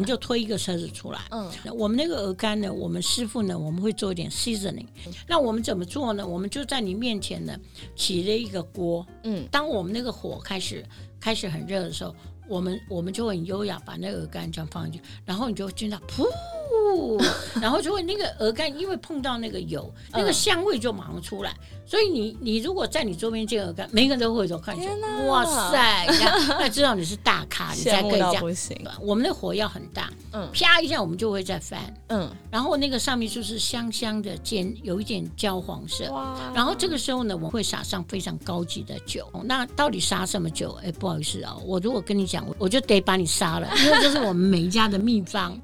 们就推一个车子出来。嗯，我们那个鹅肝呢，我们师傅呢，我们会做一点 seasoning。那我们怎么做呢？我们就在你面前呢，起了一个锅。嗯，当我们那个火开始开始很热的时候，我们我们就会很优雅把那个鹅肝这样放进去，然后你就会听到噗。然后就会那个鹅肝，因为碰到那个油，那个香味就马上出来。所以你你如果在你周边见鹅肝，每个人都会都看起来，哇塞，那知道你是大咖，你才可以这样。我们的火要很大，嗯，啪一下我们就会再翻，嗯，然后那个上面就是香香的煎，有一点焦黄色。哇！然后这个时候呢，我会撒上非常高级的酒。那到底撒什么酒？哎，不好意思啊，我如果跟你讲，我就得把你杀了，因为这是我们每一家的秘方。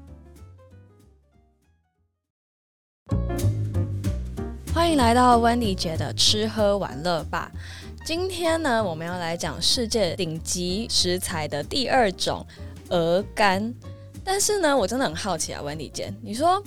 欢迎来到温迪姐的吃喝玩乐吧。今天呢，我们要来讲世界顶级食材的第二种鹅肝。但是呢，我真的很好奇啊，温迪姐，你说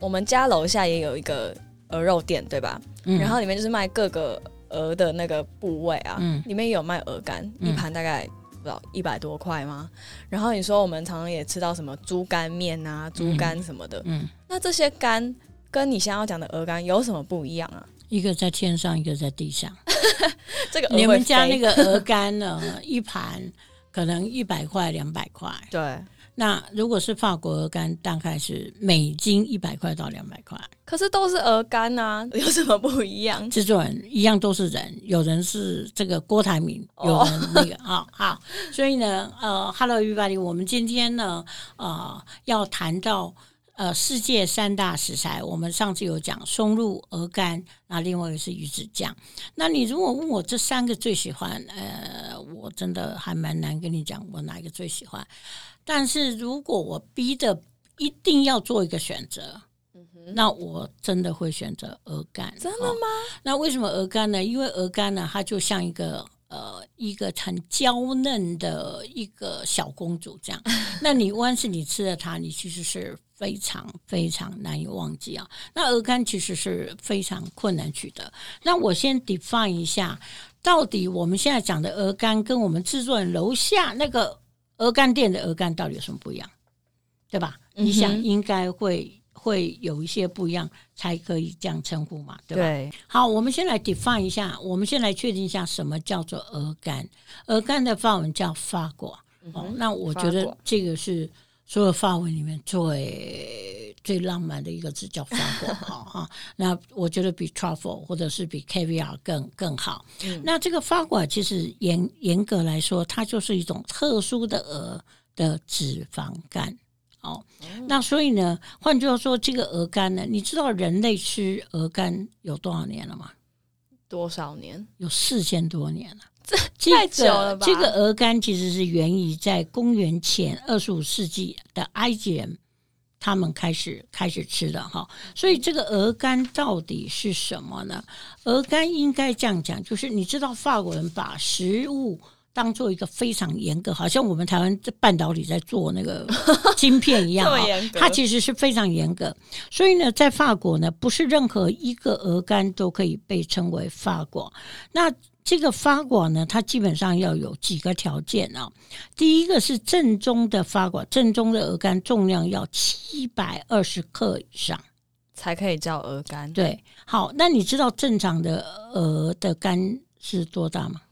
我们家楼下也有一个鹅肉店，对吧？然后里面就是卖各个鹅的那个部位啊，里面也有卖鹅肝，一盘大概不知道一百多块吗？然后你说我们常常也吃到什么猪肝面啊、猪肝什么的，嗯，那这些肝。跟你想要讲的鹅肝有什么不一样啊？一个在天上，一个在地上。这个你们家那个鹅肝呢？一盘可能一百块、两百块。对。那如果是法国鹅肝，大概是美金一百块到两百块。可是都是鹅肝啊，有什么不一样？制作人一样都是人，有人是这个郭台铭，有人那个 啊好。所以呢，呃，Hello everybody，我们今天呢，呃，要谈到。呃，世界三大食材，我们上次有讲松露、鹅肝，那另外一个是鱼子酱。那你如果问我这三个最喜欢，呃，我真的还蛮难跟你讲我哪一个最喜欢。但是如果我逼的一定要做一个选择，那我真的会选择鹅肝。真的吗？那为什么鹅肝呢？因为鹅肝呢，它就像一个。呃，一个很娇嫩的一个小公主这样，那你万是你吃了它，你其实是非常非常难以忘记啊。那鹅肝其实是非常困难取得。那我先 define 一下，到底我们现在讲的鹅肝跟我们制作人楼下那个鹅肝店的鹅肝到底有什么不一样，对吧？你想应该会。会有一些不一样，才可以这样称呼嘛，对吧？对。好，我们先来 define 一下，我们先来确定一下什么叫做鹅肝。鹅肝的法文叫法国。哦，那我觉得这个是所有法文里面最最浪漫的一个字，叫法国。哈哈。那我觉得比 truffle 或者是比 caviar 更更好。那这个法国其实严严格来说，它就是一种特殊的鹅的脂肪肝。哦，那所以呢，换句话说，这个鹅肝呢，你知道人类吃鹅肝有多少年了吗？多少年？有四千多年了，这太久了吧？这个鹅肝其实是源于在公元前二十五世纪的埃及人，他们开始开始吃的哈。所以这个鹅肝到底是什么呢？鹅肝应该这样讲，就是你知道法国人把食物。当做一个非常严格，好像我们台湾在半导体在做那个 晶片一样啊，它其实是非常严格。所以呢，在法国呢，不是任何一个鹅肝都可以被称为法国。那这个法国呢，它基本上要有几个条件啊。第一个是正宗的法国，正宗的鹅肝重量要七百二十克以上才可以叫鹅肝。对，好，那你知道正常的鹅的肝是多大吗？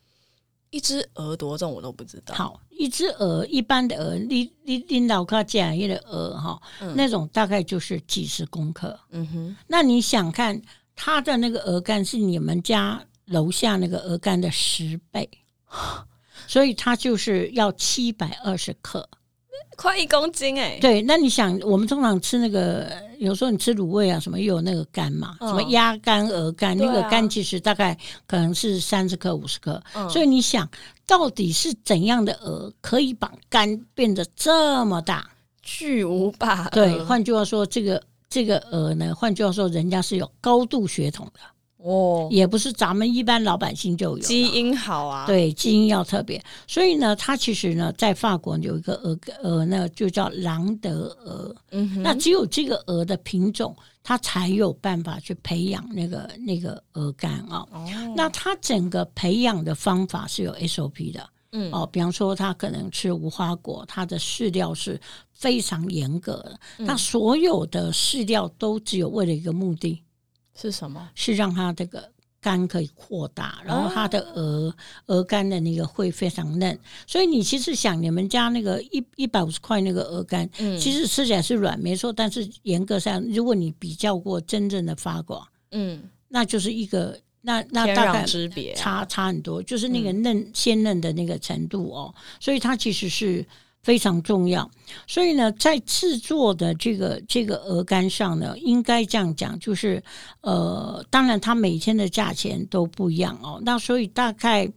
一只鹅多重我都不知道。好，一只鹅，一般的鹅，你你你老家讲一的鹅哈，那种大概就是几十公克。嗯哼，那你想看它的那个鹅肝是你们家楼下那个鹅肝的十倍，所以它就是要七百二十克。快一公斤哎！对，那你想，我们通常吃那个，有时候你吃卤味啊，什么又有那个肝嘛，什么鸭肝、鹅肝，那个肝其实大概可能是三十克、五十克。所以你想，到底是怎样的鹅可以把肝变得这么大，巨无霸？对，换句话说，这个这个鹅呢，换句话说，人家是有高度血统的。哦，也不是咱们一般老百姓就有基因好啊，对，基因要特别，所以呢，它其实呢，在法国有一个鹅鹅，那就叫朗德鹅，嗯，那只有这个鹅的品种，它才有办法去培养那个那个鹅肝啊。哦，那它整个培养的方法是有 SOP 的，嗯。哦，比方说他可能吃无花果，他的饲料是非常严格的，嗯。他所有的饲料都只有为了一个目的，是什么？是让它这个肝可以扩大，然后它的鹅鹅肝的那个会非常嫩，所以你其实想你们家那个一一百五十块那个鹅肝，嗯。其实吃起来是软没错，但是严格上，如果你比较过真正的发果，嗯，那就是一个那那大概差差很多，就是那个嫩、鲜嫩的那个程度哦，所以它其实是非常重要。所以呢，在制作的这个这个鹅肝上呢，应该这样讲，就是呃，当然它每天的价钱都不一样哦。那所以大概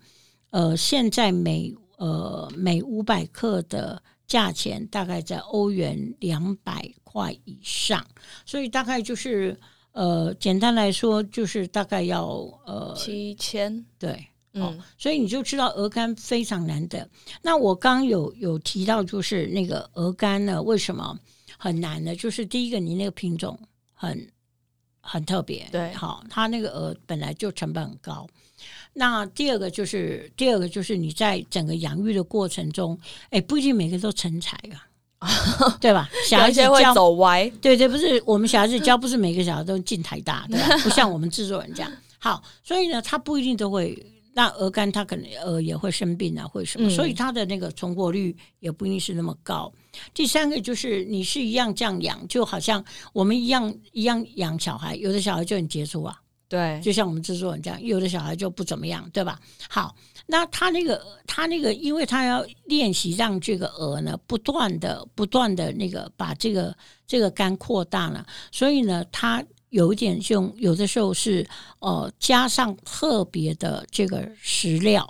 呃，现在每呃每五百克的价钱大概在欧元两百块以上，所以大概就是。呃，简单来说，就是大概要呃七千，对，嗯所以你就知道鹅肝非常难得。那我刚有有提到，就是那个鹅肝呢，为什么很难呢？就是第一个，你那个品种很很特别，对好，它那个鹅本来就成本很高。那第二个就是，第二个就是你在整个养育的过程中，哎，不一定每个都成才啊，对吧？小孩子会教走歪，对对，不是我们小孩子教，不是每个小孩都进台大，对吧？不像我们制作人这样。好，所以呢，他不一定都会。那鹅肝它可能呃也会生病啊，或者什么，嗯所以它的那个存活率也不一定是那么高。第三个就是你是一样这样养，就好像我们一样一样养小孩，有的小孩就很杰出啊，对，就像我们制作人这样，有的小孩就不怎么样，对吧？好，那他那个他那个，因为他要练习让这个鹅呢不断的不断的那个把这个这个肝扩大了，所以呢，他有一点用，有的时候是呃加上特别的这个食料，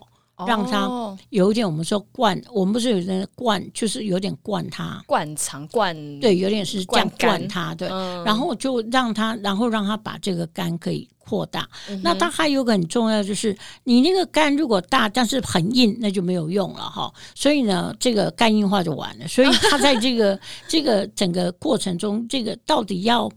让它哦有一点我们说灌，我们不是有人灌，就是有点灌它，灌肠灌，对，有点是这样灌灌它，对，嗯然后就让它，然后让它把这个肝可以扩大。嗯那它还有个很重要，就是你那个肝如果大，但是很硬，那就没有用了哈。所以呢，这个肝硬化就完了。所以它在这个 这个整个过程中，这个到底要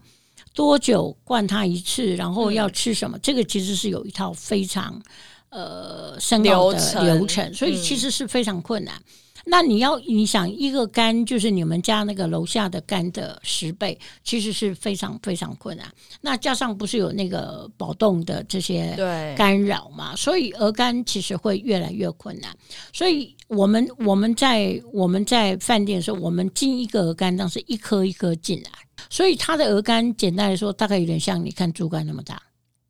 多久灌它一次，然后要吃什么，这个其实是有一套非常呃深奥的流程。流程，所以其实是非常困难。那你要你想一个肝就是你们家那个楼下的肝的十倍，其实是非常非常困难。那加上不是有那个保冻的这些对，干扰嘛，所以鹅肝其实会越来越困难。所以我们我们在我们在饭店的时候，我们进一个鹅肝当时一颗一颗进来，所以它的鹅肝简单来说，大概有点像你看猪肝那么大，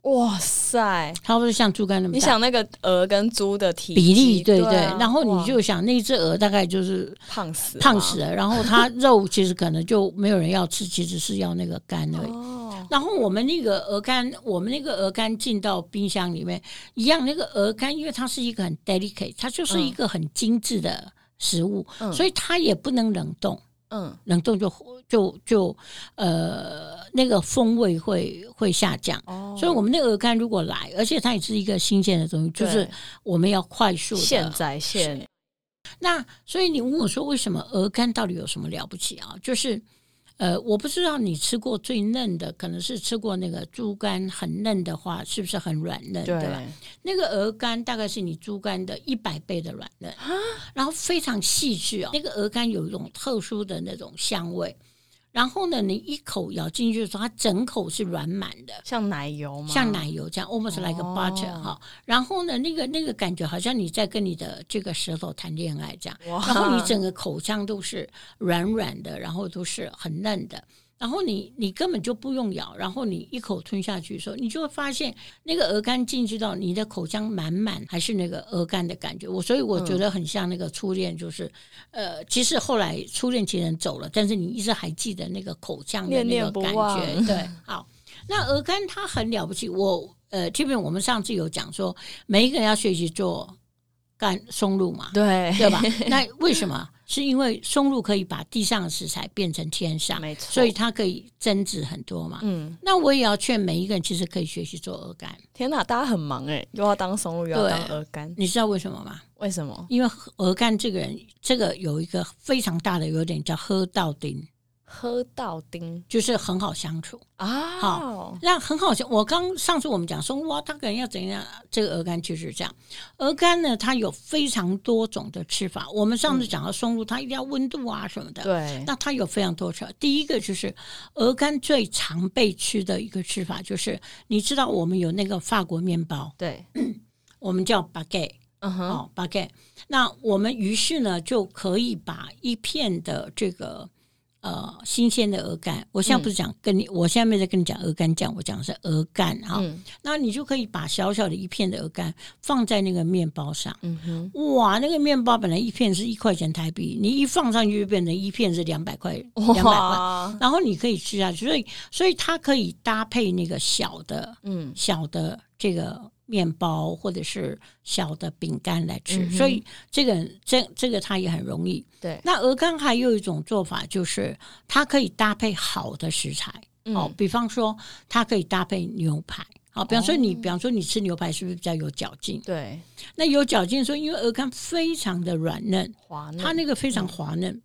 哇塞！差不多像猪肝那么大。你想那个鹅跟猪的体比例对对然后你就想那只鹅大概就是胖死胖死了，然后它肉其实可能就没有人要吃，其实是要那个肝而已。哦，然后我们那个鹅肝，我们那个鹅肝进到冰箱里面，一样那个鹅肝，因为它是一个很 delicate，它就是一个很精致的食物，嗯所以它也不能冷冻，嗯。冷冻就就就呃那个风味会会下降。哦，所以，我们那个鹅肝如果来，而且它也是一个新鲜的东西，就是我们要快速的现在现。那所以你问我说，为什么鹅肝到底有什么了不起啊？就是呃，我不知道你吃过最嫩的，可能是吃过那个猪肝很嫩的话，是不是很软嫩，对吧？那个鹅肝大概是你猪肝的一百倍的软嫩，然后非常细致哦。那个鹅肝有一种特殊的那种香味，然后呢，你一口咬进去的时候，它整口是软满的。像奶油吗？像奶油这样，almost like a butter 哦哈、然后呢，那个那个感觉好像你在跟你的这个舌头谈恋爱这样，然后你整个口腔都是软软的，然后都是很嫩的。然后你你根本就不用咬，然后你一口吞下去的时候，你就会发现那个鹅肝进去到你的口腔满满，还是那个鹅肝的感觉。我所以我觉得很像那个初恋，就是、呃，其实后来初恋情人走了，但是你一直还记得那个口腔的那个感忘觉。对，好，那鹅肝它很了不起。我呃，这边我们上次有讲说，每一个人要学习做干松露嘛，对对吧？那为什么？是因为松露可以把地上的食材变成天上，没错，所以它可以增值很多嘛。嗯，那我也要劝每一个人，其实可以学习做鹅肝。天哪，大家很忙哎，又要当松露，又要对当鹅肝，你知道为什么吗？为什么？因为鹅肝这个人，这个有一个非常大的优点，叫喝到丁。喝到丁就是很好相处。啊，好那很好相，我刚上次我们讲说，哇，他，可能要怎样？这个鹅肝就是这样。鹅肝呢，它有非常多种的吃法。我们上次讲到松露，它一定要温度啊什么的。对，那它有非常多吃法。第一个就是鹅肝最常被吃的一个吃法，就是你知道我们有那个法国面包，对，我们叫 baguette 嗯哼，哦 baguette。那我们于是呢就可以把一片的这个呃新鲜的鹅肝，我现在不是讲跟你，我现在没有在跟你讲鹅肝酱，我讲的是鹅肝哈。嗯那你就可以把小小的一片的鹅肝放在那个面包上。嗯哼，哇，那个面包本来一片是一块钱台币，你一放上去就变成一片是两百块，两百块。然后你可以吃下去，所以所以它可以搭配那个小的嗯小的这个面包或者是小的饼干来吃，嗯所以这个这这个它也很容易。对，那鹅肝还有一种做法，就是它可以搭配好的食材，哦嗯，比方说它可以搭配牛排。好，比方说你，哦。比方说你吃牛排是不是比较有嚼劲？对，那有嚼劲的时候，因为鹅肝非常的软嫩，滑嫩，它那个非常滑嫩，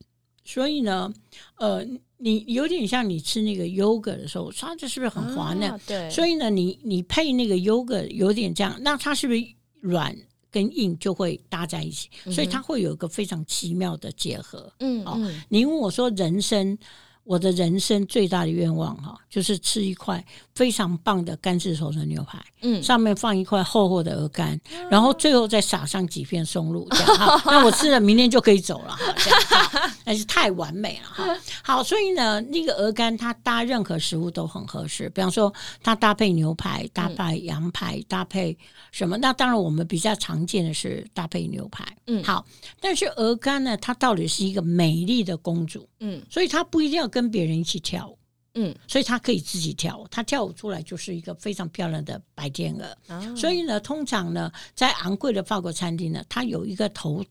所以呢，呃，你有点像你吃那个 yogurt 的时候，它这是不是很滑嫩？啊对，所以呢，你你配那个 yogurt 有点这样，那它是不是软跟硬就会搭在一起？所以它会有一个非常奇妙的结合。哦嗯哦，你问我说，人生我的人生最大的愿望哈，就是吃一块非常棒的干式熟成牛排，嗯上面放一块厚厚的鹅肝，然后最后再撒上几片松露，这样哈。那我吃了，明天就可以走了哈，这样哈，那是太完美了哈。好，所以呢，那个鹅肝它搭任何食物都很合适，比方说它搭配牛排、搭配羊排、搭配什么？那当然我们比较常见的是搭配牛排，嗯好。但是鹅肝呢，它到底是一个美丽的公主，嗯所以它不一定要跟别人一起跳舞。嗯所以他可以自己跳舞，她跳舞出来就是一个非常漂亮的白天鹅。啊，所以呢，通常呢，在昂贵的法国餐厅呢，它有一个头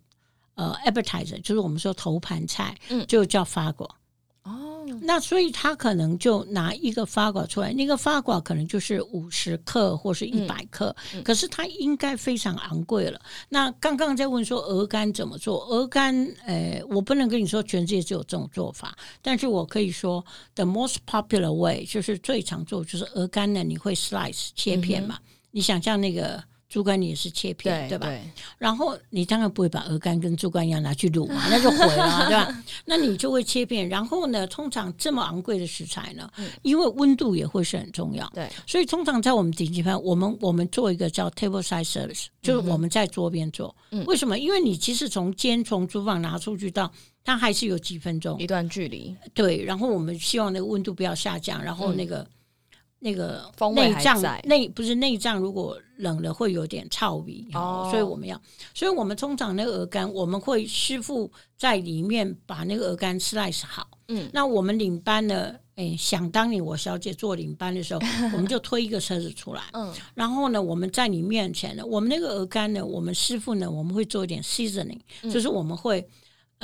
呃 appetizer，就是我们说头盘菜，嗯就叫法国。哦，那所以他可能就拿一个发 quả 出来，那个发 quả 可能就是五十克或是一百克，嗯可是它应该非常昂贵了。那刚刚在问说鹅肝怎么做，鹅肝，呃，我不能跟你说全世界只有这种做法，但是我可以说 the most popular way 就是最常做就是鹅肝呢，你会 slice 切片嘛？你想象那个。猪肝你也是切片，对吧？对，然后你当然不会把鹅肝跟猪肝一样拿去卤嘛，那就毁了嘛，对吧？那你就会切片。然后呢，通常这么昂贵的食材呢，因为温度也会是很重要，对，所以通常在我们顶级饭，我们我们做一个叫 table side service，就是我们在桌边做。嗯为什么？因为你其实从煎从厨房拿出去到它还是有几分钟，一段距离，对。然后我们希望那个温度不要下降，然后那个。那个内脏内不是内脏，如果冷了会有点臭味哦哦，所以我们要，所以我们通常那个鹅肝，我们会师傅在里面把那个鹅肝 slice 好。嗯那我们领班呢？哎，想当年我小姐做领班的时候，我们就推一个车子出来，嗯然后呢，我们在你面前呢，我们那个鹅肝呢，我们师傅呢，我们会做一点 seasoning，、就是我们会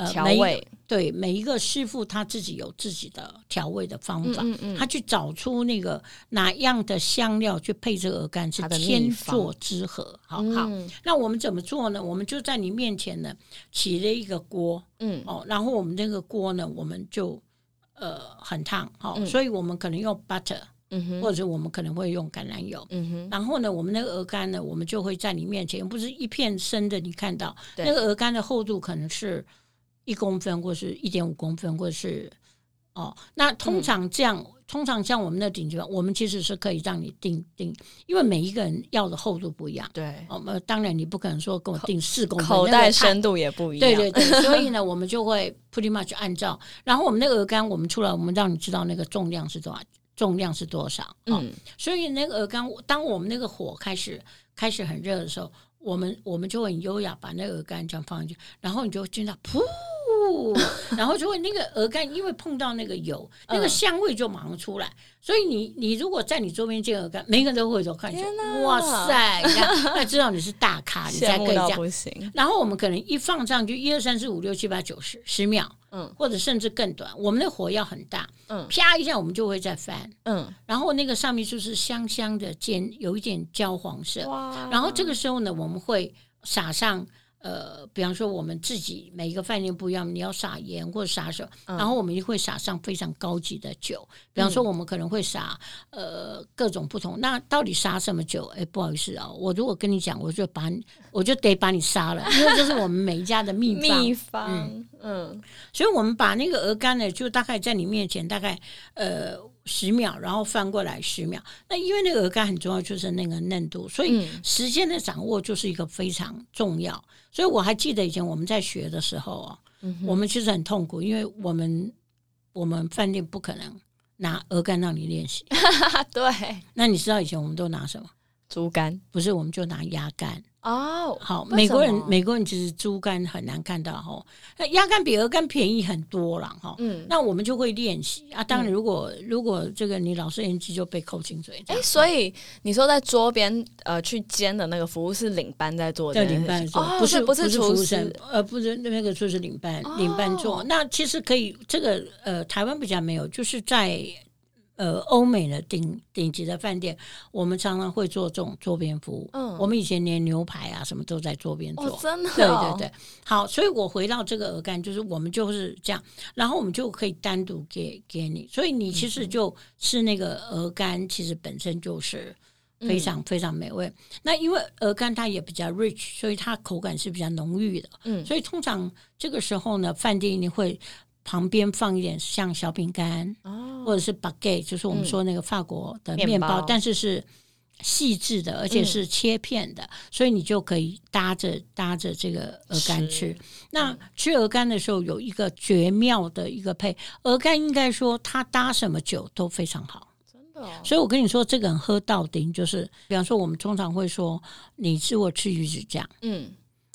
调味。对每一个师傅他自己有自己的调味的方法，嗯嗯。他去找出那个哪样的香料去配这个鹅肝是天作之合。好好，嗯。那我们怎么做呢？我们就在你面前呢起了一个锅嗯。哦，然后我们这个锅呢，我们就呃很烫哦，嗯。所以我们可能用 butter，嗯哼，或者我们可能会用橄榄油。嗯哼，然后呢，我们那个鹅肝呢，我们就会在你面前，不是一片生的，你看到那个鹅肝的厚度可能是一公分，或是一点五公分，或者是哦，那通常这样，通常像我们的顶级饭，我们其实是可以让你定定，因为每一个人要的厚度不一样。对，哦，们当然你不可能说跟我定四公分，口袋深度也不一样，对对对，所以呢，我们就会 pretty much 按照，然后我们那个鹅肝，我们出来，我们让你知道那个重量是多少，重量是多少。哦、嗯所以那个鹅肝，当我们那个火开始开始很热的时候，我们我们就很优雅把那个鹅肝这样放进去，然后你就会听到噗。然后就会那个鹅肝，因为碰到那个油，那个嗯香味就马上出来。所以你你如果在你周边见鹅肝，每个人都会都看哇塞，那知道你是大咖，你才可以这样。然后我们可能一放上去，一二三四五六七八九十十秒，嗯或者甚至更短。我们的火要很大，嗯啪一下我们就会再翻，嗯，然后那个上面就是香香的煎，有一点焦黄色。哇然后这个时候呢，我们会撒上呃，比方说我们自己每一个饭店不一样，你要撒盐或者撒什么，然后我们就会撒上非常高级的酒。比方说我们可能会撒呃各种不同。那到底撒什么酒？哎，不好意思啊，我如果跟你讲，我就把你我就得把你杀了，因为这是我们每一家的秘方。秘方，嗯，所以我们把那个鹅肝呢，就大概在你面前大概呃十秒，然后翻过来十秒。那因为那个鹅肝很重要，就是那个嫩度，所以时间的掌握就是一个非常重要。所以我还记得以前我们在学的时候啊，我们其实很痛苦，因为我们我们饭店不可能拿鹅肝让你练习。对，那你知道以前我们都拿什么？猪肝？不是，我们就拿鸭肝。哦，好，美国人美国人其实猪肝很难看到哈，那鸭肝比鹅肝便宜很多了哈。嗯，那我们就会练习啊。当然，如果如果这个你老是年纪就被扣薪水。哎，所以你说在桌边呃去煎的那个服务是领班在做的，领班做，不是不是厨师，呃，不是那个就是领班领班做。那其实可以，这个呃台湾比较没有，就是在。呃，欧美的顶顶级的饭店，我们常常会做这种桌边服务。嗯，我们以前连牛排啊什么都在桌边做，真的。对对对，好，所以我回到这个鹅肝，就是我们就是这样，然后我们就可以单独给给你，所以你其实就吃那个鹅肝，其实本身就是非常非常美味。那因为鹅肝它也比较 rich，所以它口感是比较浓郁的。嗯，所以通常这个时候呢，饭店一定会。旁边放一点像小饼干，或者是 baguette，就是我们说那个法国的面包，但是是细致的，而且是切片的，所以你就可以搭着搭着这个鹅肝吃。那吃鹅肝的时候有一个绝妙的一个配，鹅肝应该说它搭什么酒都非常好，真的。所以我跟你说，这个人喝到顶，就是比方说我们通常会说，你吃我吃鱼子酱，嗯，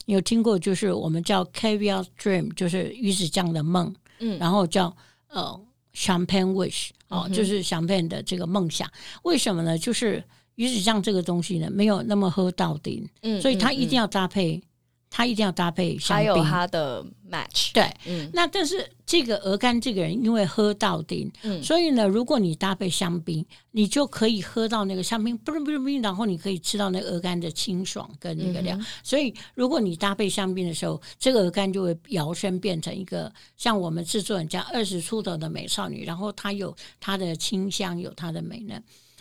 有听过就是我们叫 caviar dream，就是鱼子酱的梦。嗯，然后叫呃，champagne wish 哦，就是 champagne 的这个梦想。为什么呢？就是鱼子酱这个东西呢，没有那么喝到顶，嗯，所以它一定要搭配。它一定要搭配香槟，还有它的 match。对，嗯，那但是这个鹅肝这个人因为喝到顶，嗯，所以呢，如果你搭配香槟，你就可以喝到那个香槟，不不不，然后你可以吃到那个鹅肝的清爽跟那个料。所以如果你搭配香槟的时候，这个鹅肝就会摇身变成一个像我们制作人这样二十出头的美少女，然后它有它的清香，有它的美呢。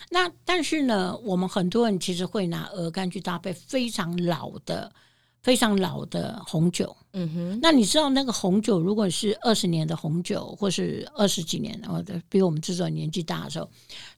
那但是呢，我们很多人其实会拿鹅肝去搭配非常老的。非常老的红酒。嗯哼，那你知道那个红酒，如果是二十年的红酒，或是二十几年，或者比我们制作年纪大的时候，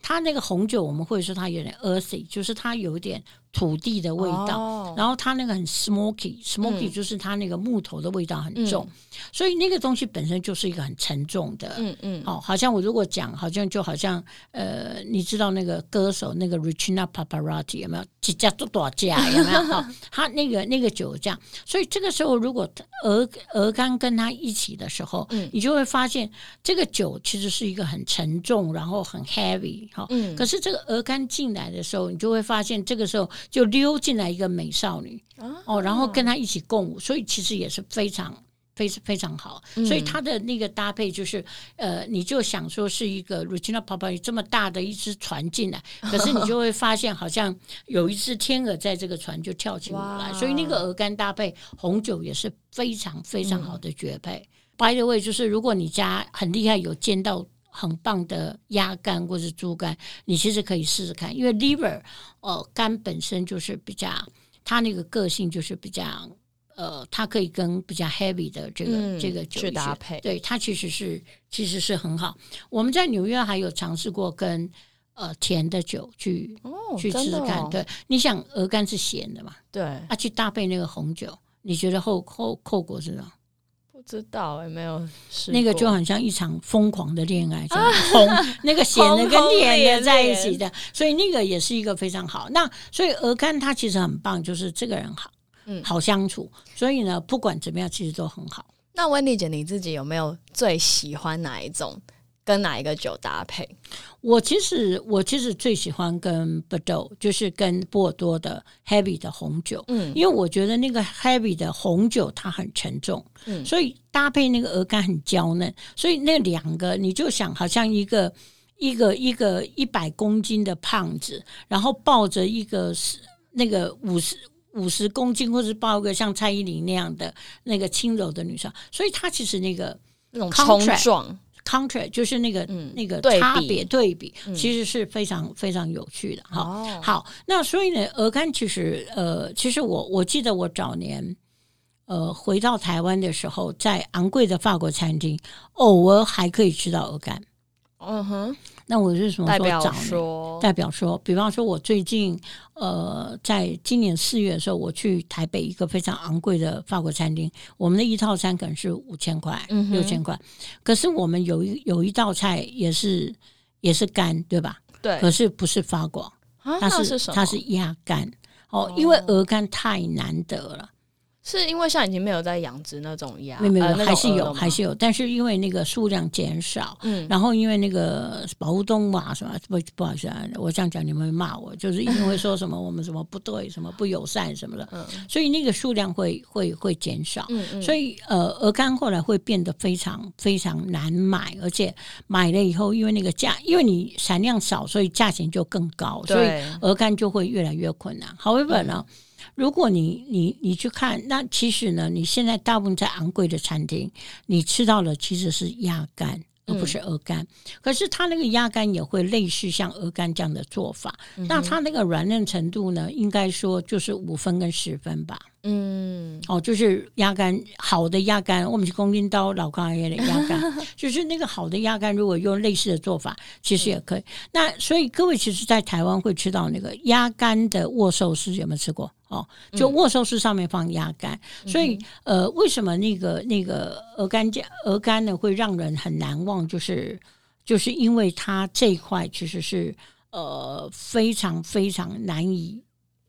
它那个红酒我们会说它有点 earthy，就是它有点土地的味道，然后它那个很 smoky，smoky 就是它那个木头的味道很重，所以那个东西本身就是一个很沉重的。嗯嗯，哦，好像我如果讲，好像就好像呃，你知道那个歌手那个 Richina Paparazzi 有没有？几家多多家有没有？哈，他那个那个酒这样，所以这个时候如果鹅鹅肝跟它一起的时候，嗯，你就会发现这个酒其实是一个很沉重，然后很 heavy 哈，嗯。可是这个鹅肝进来的时候，你就会发现这个时候就溜进来一个美少女哦，然后跟他一起共舞，所以其实也是非常。非非常好，所以它的那个搭配就是，呃，你就想说是一个 Regina Papa 这么大的一只船进来，可是你就会发现好像有一只天鹅在这个船就跳起舞来，所以那个鹅肝搭配红酒也是非常非常好的绝配。By the way，就是如果你家很厉害，有煎到很棒的鸭肝或是猪肝，你其实可以试试看，因为 liver 哦肝本身就是比较，它那个个性就是比较。呃，它可以跟比较 heavy 的这个这个酒去搭配，对它其实是其实是很好。我们在纽约还有尝试过跟呃甜的酒去去试试看。对，你想鹅肝是咸的嘛？对，啊，去搭配那个红酒，你觉得后后后果是什么？不知道，也没有试。那个就很像一场疯狂的恋爱，红那个咸的跟甜的在一起的，所以那个也是一个非常好。那所以鹅肝它其实很棒，就是这个人好。嗯，好相处，所以呢，不管怎么样，其实都很好。那温迪姐，你自己有没有最喜欢哪一种，跟哪一个酒搭配？我其实我其实最喜欢跟 Bordeaux，就是跟波尔多的 Heavy 的红酒。嗯，因为我觉得那个 Heavy 的红酒它很沉重，嗯，所以搭配那个鹅肝很娇嫩，所以那两个你就想，好像一个一个一个一百公斤的胖子，然后抱着一个是那个五十。五十公斤，或是抱一个像蔡依林那样的那个轻柔的女生，所以她其实那个那种冲 Contract 撞，contract 就是那个、嗯那个差别对比，嗯其实是非常非常有趣的哈。哦，好，那所以呢，鹅肝其实呃，其实我我记得我早年呃回到台湾的时候，在昂贵的法国餐厅，偶尔还可以吃到鹅肝。嗯哼，那我是什么代表时候早年？说，代表说，比方说，我最近呃，在今年四月的时候，我去台北一个非常昂贵的法国餐厅，我们的一套餐可能是五千块、嗯六千块，可是我们有一有一道菜也是也是肝，对吧？对，可是不是法国，啊，它是那是什么？它是鸭肝哦哦，因为鹅肝太难得了，是因为现在已经没有在养殖那种鸭，没有没有呃还是有还是有，但是因为那个数量减少，嗯，然后因为那个保护动物啊什么，不不好意思啊，我这样讲你们会骂我，就是一定会说什么我们什么不对，什么不友善什么的，嗯。所以那个数量会会会减少。嗯嗯，所以呃，鹅肝后来会变得非常非常难买，而且买了以后，因为那个价，因为你产量少，所以价钱就更高，所以对，鹅肝就会越来越困难。However 呢，如果你你你去看，那其实呢，你现在大部分在昂贵的餐厅，你吃到的其实是鸭肝。而不是鹅肝，可是它那个鸭肝也会类似像鹅肝这样的做法。那它那个软嫩程度呢，应该说就是五分跟十分吧。嗯哦，就是鸭肝好的鸭肝，我们是公斤刀老干爷的鸭肝，就是那个好的鸭肝，如果用类似的做法，其实也可以。那所以各位其实，在台湾会吃到那个鸭肝的握寿司，有没有吃过？哦，就握寿司上面放鸭肝，所以呃，为什么那个那个鹅肝酱鹅肝呢会让人很难忘？就是就是因为它这一块其实是呃非常非常难以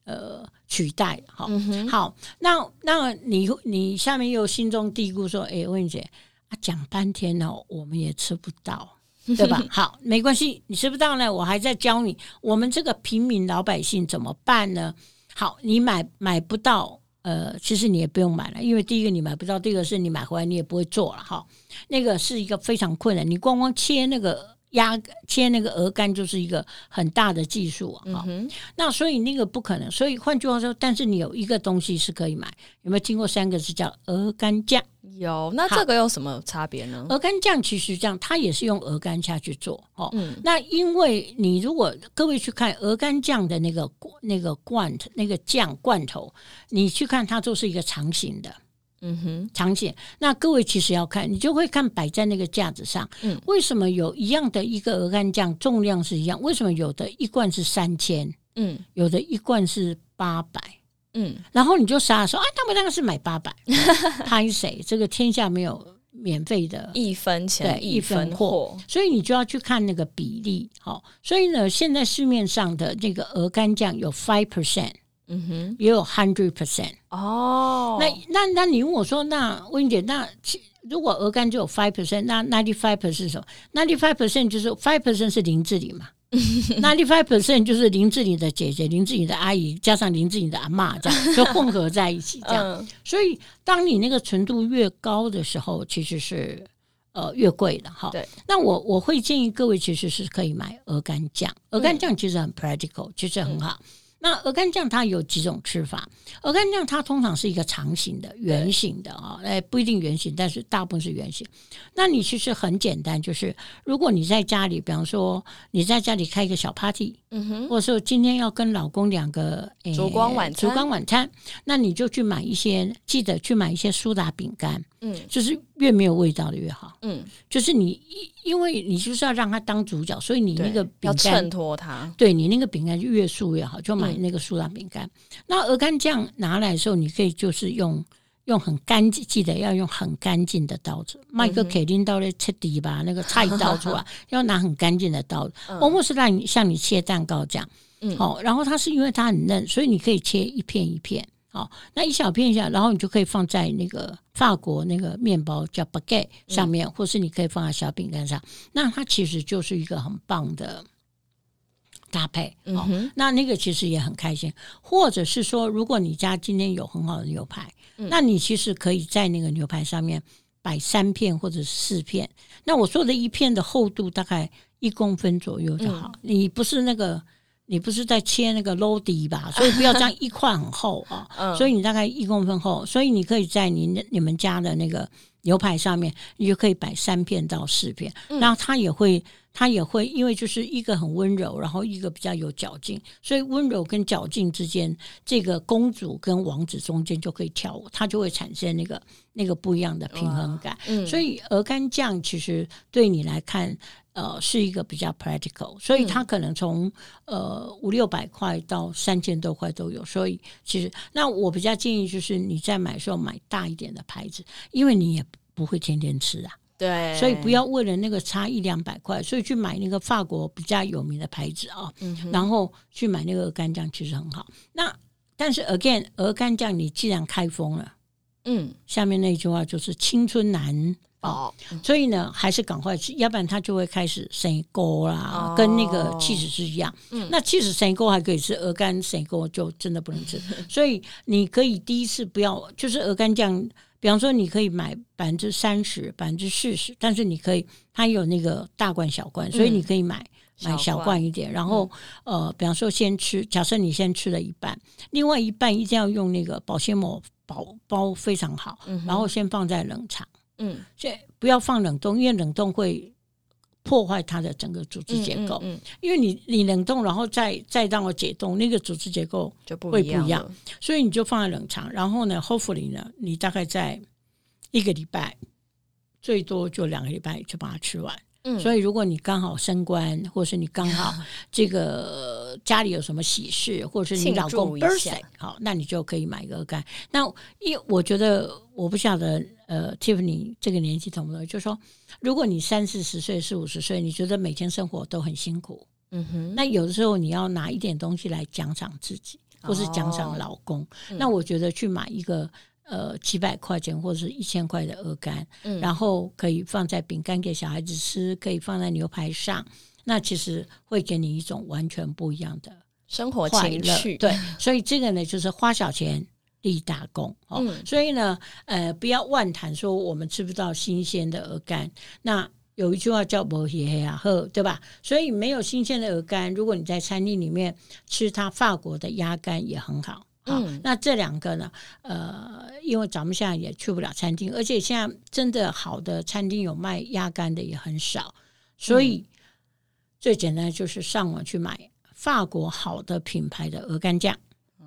呃取代的哈。嗯，好，那那你你下面又心中嘀咕说：“哎，温姐啊，讲半天哦，我们也吃不到，对吧？好，没关系，你吃不到呢，我还在教你，我们这个平民老百姓怎么办呢？好，你买买不到。”呃，其实你也不用买了，因为第一个你买不到，第二个是你买回来你也不会做了哈。那个是一个非常困难，你光光切那个鸭切那个鹅肝就是一个很大的技术啊。哈嗯，那所以那个不可能，所以换句话说，但是你有一个东西是可以买，有没有听过三个字叫鹅肝酱？有，那这个有什么差别呢？鹅肝酱其实这样，它也是用鹅肝下去做哦。嗯那因为你如果各位去看鹅肝酱的那个那个罐头那个酱罐头，你去看它就是一个长形的。嗯哼，长线，那各位其实要看，你就会看摆在那个架子上，嗯为什么有一样的一个鹅肝酱重量是一样？为什么有的一罐是三千，嗯有的一罐是八百？嗯，然后你就傻说啊，他们那个是买八百，拍谁？这个天下没有免费的，一分钱对一分货，所以你就要去看那个比例。好、所以呢，现在市面上的这个鹅肝酱有 five percent，嗯哼，也有 hundred percent。哦，那那那你问我说，那温姐，那其如果鹅肝只有 five percent，那 ninety five percent 是什么？ninety five percent 就是 five percent 是林志玲嘛，ninety five percent 就是林志玲的姐姐、林志玲的阿姨加上林志玲的阿妈这样，就混合在一起这样。嗯所以，当你那个纯度越高的时候，其实是呃越贵的哈。对，那我我会建议各位其实是可以买鹅肝酱，鹅肝酱其实很 practical，其实很好。那鹅肝酱它有几种吃法，鹅肝酱它通常是一个长形的、圆形的啊，哎不一定圆形，但是大部分是圆形。那你其实很简单，就是如果你在家里，比方说你在家里开一个小 party，嗯哼，或者说今天要跟老公两个诶烛光晚餐。烛光晚餐，那你就去买一些，记得去买一些苏打饼干，嗯。就是越没有味道的越好。嗯，就是你因因为你就是要让他当主角，所以你那个饼要干衬托他，对你那个饼干就越素越好，就买嗯。那个苏打饼干。那鹅肝酱拿来的时候，你可以就是用用很干净，记得要用很干净的刀子。卖个嗯肯定刀来切底吧，那个菜刀出来 要拿很干净的刀子，嗯我们是让你像你切蛋糕这样。嗯好、然后它是因为它很嫩，所以你可以切一片一片。好、那一小片一下，然后你就可以放在那个法国那个面包叫 baguette 上嗯面，或是你可以放在小饼干上。那它其实就是一个很棒的搭配。哦，那那个其实也很开心。或者是说，如果你家今天有很好的牛排，嗯那你其实可以在那个牛排上面摆三片或者四片。那我说的一片的厚度大概一公分左右就好。嗯你不是那个你不是在切那个 low 底吧？所以不要这样一块很厚啊。嗯所以你大概一公分厚，所以你可以在你你们家的那个牛排上面，你就可以摆三片到四片，嗯然后它也会。它也会，因为就是一个很温柔，然后一个比较有嚼劲，所以温柔跟嚼劲之间，这个公主跟王子中间就可以跳舞，它就会产生那个那个不一样的平衡感。嗯所以鹅肝酱其实对你来看，呃，是一个比较 practical，所以它可能从呃五六百块到三千多块都有。所以其实，那我比较建议就是你在买的时候买大一点的牌子，因为你也不会天天吃啊，对，所以不要为了那个差一两百块，所以去买那个法国比较有名的牌子啊，嗯然后去买那个鹅肝酱，其实很好。那但是 again，鹅肝酱你既然开封了。嗯下面那句话就是青春难保，哦所以呢，还是赶快吃，要不然它就会开始生沟啦，哦跟那个气死是一样。嗯那气死生沟还可以吃，鹅肝生沟就真的不能吃。所以你可以第一次不要，就是鹅肝酱，比方说你可以买百分之三十、百分之四十，但是你可以它有那个大罐小罐，所以你可以买。买小小罐罐一点，然后、呃，比方说先吃，假设你先吃了一半，另外一半一定要用那个保鲜膜包包非常好，然后先放在冷藏，嗯。所以不要放冷冻，因为冷冻会破坏它的整个组织结构。嗯嗯嗯因为你你冷冻，然后再再让我解冻，那个组织结构，就不会不一样所以你就放在冷藏。然后呢，hopefully 呢，你大概在一个礼拜，最多就两个礼拜就把它吃完。嗯所以，如果你刚好升官，或是你刚好 这个家里有什么喜事，或者是你老公 birthday，好，那你就可以买一个鹅肝。那因为我觉得，我不晓得，呃，Tiffany 这个年纪同不同？就是说，如果你三四十岁、四五十岁，你觉得每天生活都很辛苦，嗯哼，那有的时候你要拿一点东西来奖赏自己，或是奖赏哦老公。嗯那我觉得去买一个呃几百块钱或者是一千块的鹅肝，嗯然后可以放在饼干给小孩子吃，可以放在牛排上，那其实会给你一种完全不一样的生活。情趣，对，所以这个呢，就是花小钱。立大功哦，嗯所以呢，呃，不要妄谈说我们吃不到新鲜的鹅肝。那有一句话叫“摩黑黑啊喝”，对吧？所以没有新鲜的鹅肝，如果你在餐厅里面吃它法国的鸭肝也很好。好，嗯那这两个呢？呃，因为咱们现在也去不了餐厅，而且现在真的好的餐厅有卖鸭肝的也很少，所以最简单就是上网去买法国好的品牌的鹅肝酱。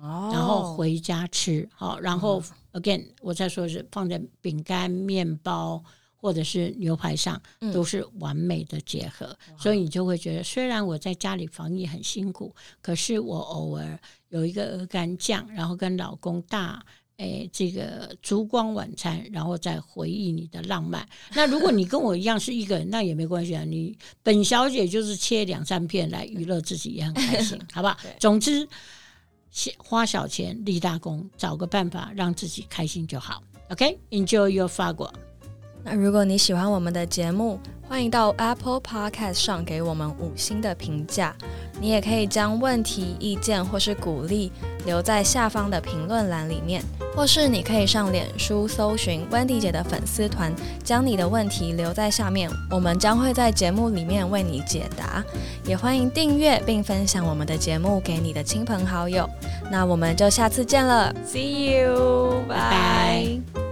哦，然后回家吃，好，然后 again 我再说是放在饼干、面包或者是牛排上，嗯都是完美的结合，所以你就会觉得，虽然我在家里防疫很辛苦，可是我偶尔有一个鹅肝酱，然后跟老公大。诶，这个烛光晚餐，然后再回忆你的浪漫。那如果你跟我一样是一个人，那也没关系啊。你本小姐就是切两三片来娱乐自己，也很开心，好不好对？总之，先花小钱立大功，找个办法让自己开心就好。OK，enjoy、your 法国。那如果你喜欢我们的节目，欢迎到 Apple Podcast 上给我们五星的评价。你也可以将问题、意见或是鼓励留在下方的评论栏里面，或是你可以上脸书搜寻 Wendy 姐的粉丝团，将你的问题留在下面，我们将会在节目里面为你解答。也欢迎订阅并分享我们的节目给你的亲朋好友。那我们就下次见了，See you，拜拜。